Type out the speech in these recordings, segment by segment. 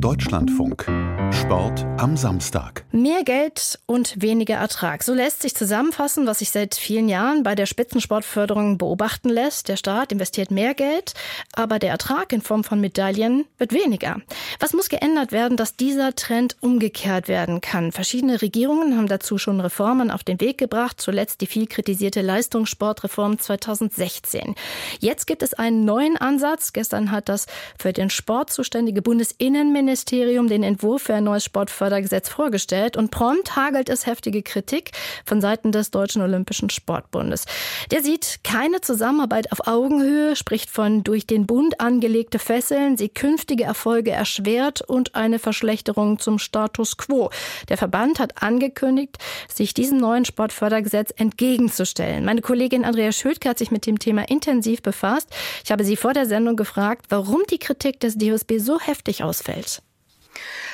Deutschlandfunk. Sport am Samstag. Mehr Geld und weniger Ertrag. So lässt sich zusammenfassen, was sich seit vielen Jahren bei der Spitzensportförderung beobachten lässt. Der Staat investiert mehr Geld, aber der Ertrag in Form von Medaillen wird weniger. Was muss geändert werden, dass dieser Trend umgekehrt werden kann? Verschiedene Regierungen haben dazu schon Reformen auf den Weg gebracht, zuletzt die viel kritisierte Leistungssportreform 2016. Jetzt gibt es einen neuen Ansatz. Gestern hat das für den Sport zuständige Bundesinnenministerium den Entwurf für ein neues Sportfördergesetz vorgestellt und prompt hagelt es heftige Kritik von Seiten des Deutschen Olympischen Sportbundes. Der sieht keine Zusammenarbeit auf Augenhöhe, spricht von durch den Bund angelegte Fesseln, sie künftige Erfolge erschwert und eine Verschlechterung zum Status quo. Der Verband hat angekündigt, sich diesem neuen Sportfördergesetz entgegenzustellen. Meine Kollegin Andrea Schödke hat sich mit dem Thema intensiv befasst. Ich habe sie vor der Sendung gefragt, warum die Kritik des DOSB so heftig ausfällt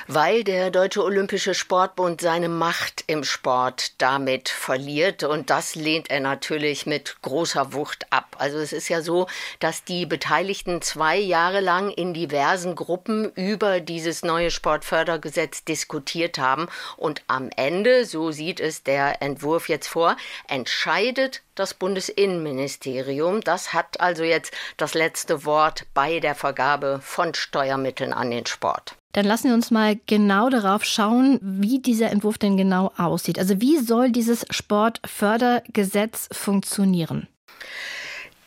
weil der Deutsche Olympische Sportbund seine Macht im Sport damit verliert. Und das lehnt er natürlich mit großer Wucht ab. Also es ist ja so, dass die Beteiligten zwei Jahre lang in diversen Gruppen über dieses neue Sportfördergesetz diskutiert haben. Und am Ende, so sieht es der Entwurf jetzt vor, entscheidet das Bundesinnenministerium. Das hat also jetzt das letzte Wort bei der Vergabe von Steuermitteln an den Sport. Dann lassen wir uns mal genau darauf schauen, wie dieser Entwurf denn genau aussieht. Also wie soll dieses Sportfördergesetz funktionieren?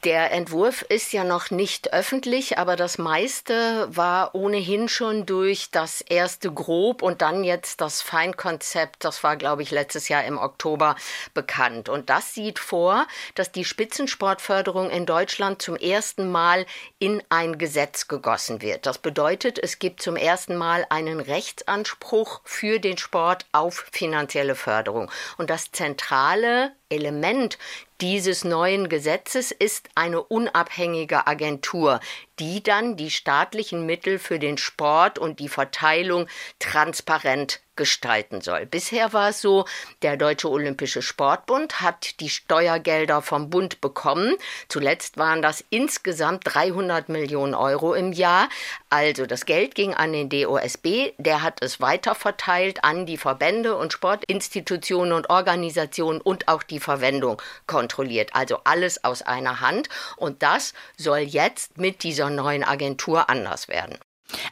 Der Entwurf ist ja noch nicht öffentlich, aber das meiste war ohnehin schon durch das erste Grob und dann jetzt das Feinkonzept, das war, glaube ich, letztes Jahr im Oktober bekannt. Und das sieht vor, dass die Spitzensportförderung in Deutschland zum ersten Mal in ein Gesetz gegossen wird. Das bedeutet, es gibt zum ersten Mal einen Rechtsanspruch für den Sport auf finanzielle Förderung. Und das zentrale Element dieses neuen Gesetzes ist eine unabhängige Agentur, die dann die staatlichen Mittel für den Sport und die Verteilung transparent gestalten soll. Bisher war es so, der Deutsche Olympische Sportbund hat die Steuergelder vom Bund bekommen. Zuletzt waren das insgesamt 300 Millionen Euro im Jahr. Also das Geld ging an den DOSB, der hat es weiterverteilt an die Verbände und Sportinstitutionen und Organisationen und auch die Verwendung kontrolliert. Also alles aus einer Hand. Und das soll jetzt mit dieser dieser neuen Agentur anders werden.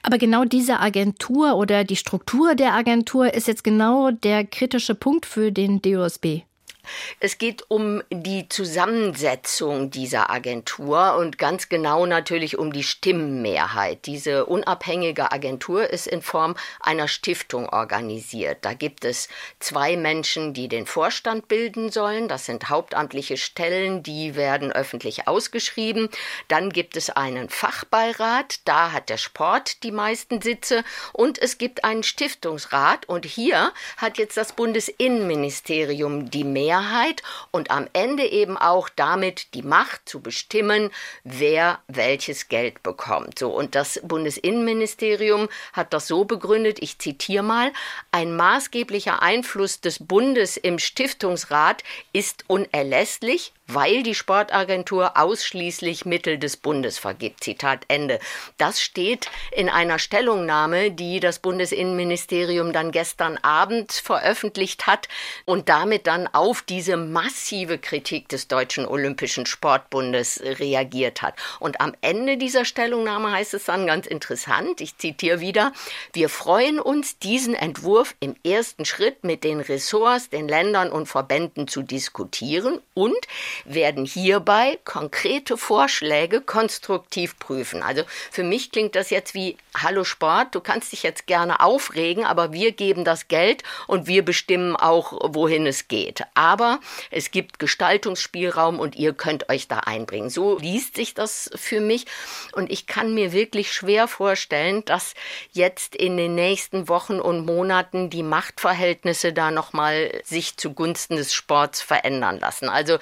Aber genau diese Agentur oder die Struktur der Agentur ist jetzt genau der kritische Punkt für den DOSB. Es geht um die Zusammensetzung dieser Agentur und ganz genau natürlich um die Stimmenmehrheit. Diese unabhängige Agentur ist in Form einer Stiftung organisiert. Da gibt es zwei Menschen, die den Vorstand bilden sollen. Das sind hauptamtliche Stellen, die werden öffentlich ausgeschrieben. Dann gibt es einen Fachbeirat, da hat der Sport die meisten Sitze und es gibt einen Stiftungsrat und hier hat jetzt das Bundesinnenministerium die Mehrheit Mehrheit und am Ende eben auch damit die Macht zu bestimmen, wer welches Geld bekommt. So und das Bundesinnenministerium hat das so begründet, ich zitiere mal, ein maßgeblicher Einfluss des Bundes im Stiftungsrat ist unerlässlich, weil die Sportagentur ausschließlich Mittel des Bundes vergibt. Zitat Ende. Das steht in einer Stellungnahme, die das Bundesinnenministerium dann gestern Abend veröffentlicht hat und damit dann auf diese massive Kritik des Deutschen Olympischen Sportbundes reagiert hat. Und am Ende dieser Stellungnahme heißt es dann ganz interessant, ich zitiere wieder, wir freuen uns, diesen Entwurf im ersten Schritt mit den Ressorts, den Ländern und Verbänden zu diskutieren und werden hierbei konkrete Vorschläge konstruktiv prüfen. Also für mich klingt das jetzt wie Hallo Sport, du kannst dich jetzt gerne aufregen, aber wir geben das Geld und wir bestimmen auch, wohin es geht. Aber es gibt Gestaltungsspielraum und ihr könnt euch da einbringen. So liest sich das für mich und ich kann mir wirklich schwer vorstellen, dass jetzt in den nächsten Wochen und Monaten die Machtverhältnisse da nochmal sich zugunsten des Sports verändern lassen. Also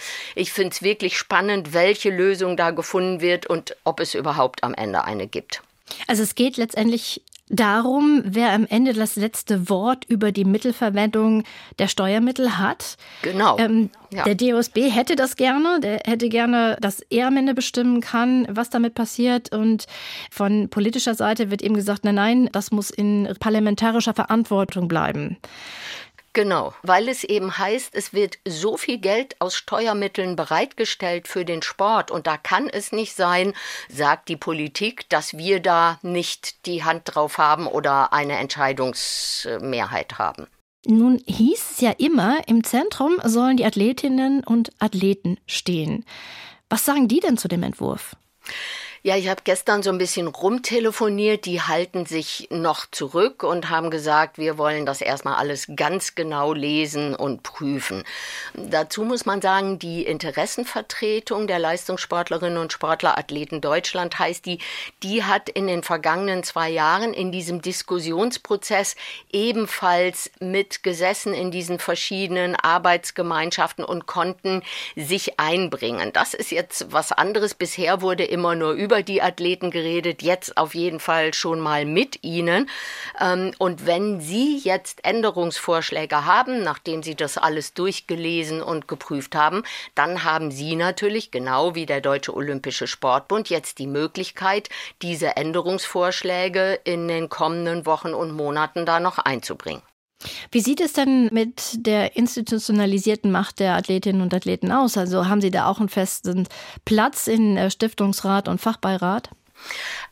finde es wirklich spannend, welche Lösung da gefunden wird und ob es überhaupt am Ende eine gibt. Also es geht letztendlich darum, wer am Ende das letzte Wort über die Mittelverwendung der Steuermittel hat. Genau. Ähm, ja. Der DOSB hätte das gerne. Der hätte gerne, dass er am Ende bestimmen kann, was damit passiert. Und von politischer Seite wird eben gesagt, nein, nein, das muss in parlamentarischer Verantwortung bleiben. Genau, weil es eben heißt, es wird so viel Geld aus Steuermitteln bereitgestellt für den Sport und da kann es nicht sein, sagt die Politik, dass wir da nicht die Hand drauf haben oder eine Entscheidungsmehrheit haben. Nun hieß es ja immer, im Zentrum sollen die Athletinnen und Athleten stehen. Was sagen die denn zu dem Entwurf? Ja, ich habe gestern so ein bisschen rumtelefoniert. Die halten sich noch zurück und haben gesagt, wir wollen das erstmal alles ganz genau lesen und prüfen. Dazu muss man sagen, die Interessenvertretung der Leistungssportlerinnen und Sportler Athleten Deutschland heißt die, die hat in den vergangenen zwei Jahren in diesem Diskussionsprozess ebenfalls mitgesessen in diesen verschiedenen Arbeitsgemeinschaften und konnten sich einbringen. Das ist jetzt was anderes. Bisher wurde immer nur über über die Athleten geredet, jetzt auf jeden Fall schon mal mit ihnen. Ähm, und wenn Sie jetzt Änderungsvorschläge haben, nachdem Sie das alles durchgelesen und geprüft haben, dann haben Sie natürlich, genau wie der Deutsche Olympische Sportbund, jetzt die Möglichkeit, diese Änderungsvorschläge in den kommenden Wochen und Monaten da noch einzubringen. Wie sieht es denn mit der institutionalisierten Macht der Athletinnen und Athleten aus? Also haben Sie da auch einen festen Platz in äh, Stiftungsrat und Fachbeirat?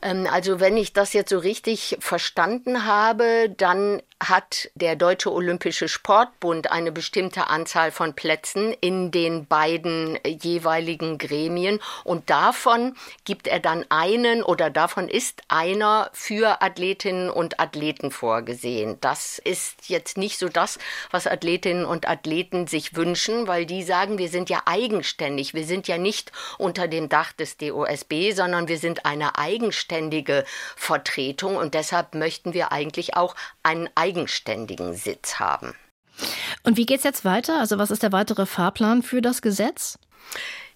Ähm, also wenn ich das jetzt so richtig verstanden habe, dann hat der Deutsche Olympische Sportbund eine bestimmte Anzahl von Plätzen in den beiden jeweiligen Gremien. Und davon gibt er dann einen oder davon ist einer für Athletinnen und Athleten vorgesehen. Das ist jetzt nicht so das, was Athletinnen und Athleten sich wünschen, weil die sagen, wir sind ja eigenständig, wir sind ja nicht unter dem Dach des DOSB, sondern wir sind eine eigenständige Vertretung. Und deshalb möchten wir eigentlich auch einen eigenständigen Sitz haben. Und wie geht es jetzt weiter? Also was ist der weitere Fahrplan für das Gesetz?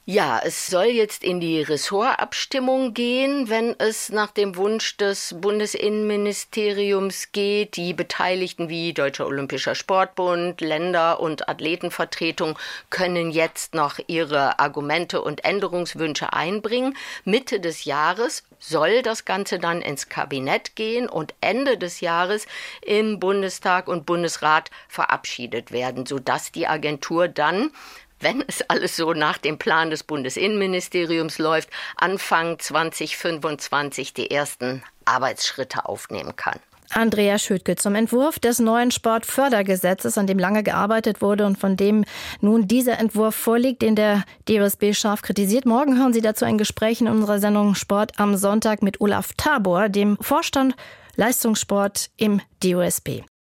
Ja, es soll jetzt in die Ressortabstimmung gehen, wenn es nach dem Wunsch des Bundesinnenministeriums geht. Die Beteiligten wie Deutscher Olympischer Sportbund, Länder und Athletenvertretung können jetzt noch ihre Argumente und Änderungswünsche einbringen. Mitte des Jahres soll das Ganze dann ins Kabinett gehen und Ende des Jahres im Bundestag und Bundesrat verabschiedet werden, sodass die Agentur dann wenn es alles so nach dem Plan des Bundesinnenministeriums läuft, Anfang 2025 die ersten Arbeitsschritte aufnehmen kann. Andrea Schüttke zum Entwurf des neuen Sportfördergesetzes, an dem lange gearbeitet wurde und von dem nun dieser Entwurf vorliegt, den der DOSB scharf kritisiert. Morgen hören Sie dazu ein Gespräch in unserer Sendung Sport am Sonntag mit Olaf Tabor, dem Vorstand Leistungssport im DOSB.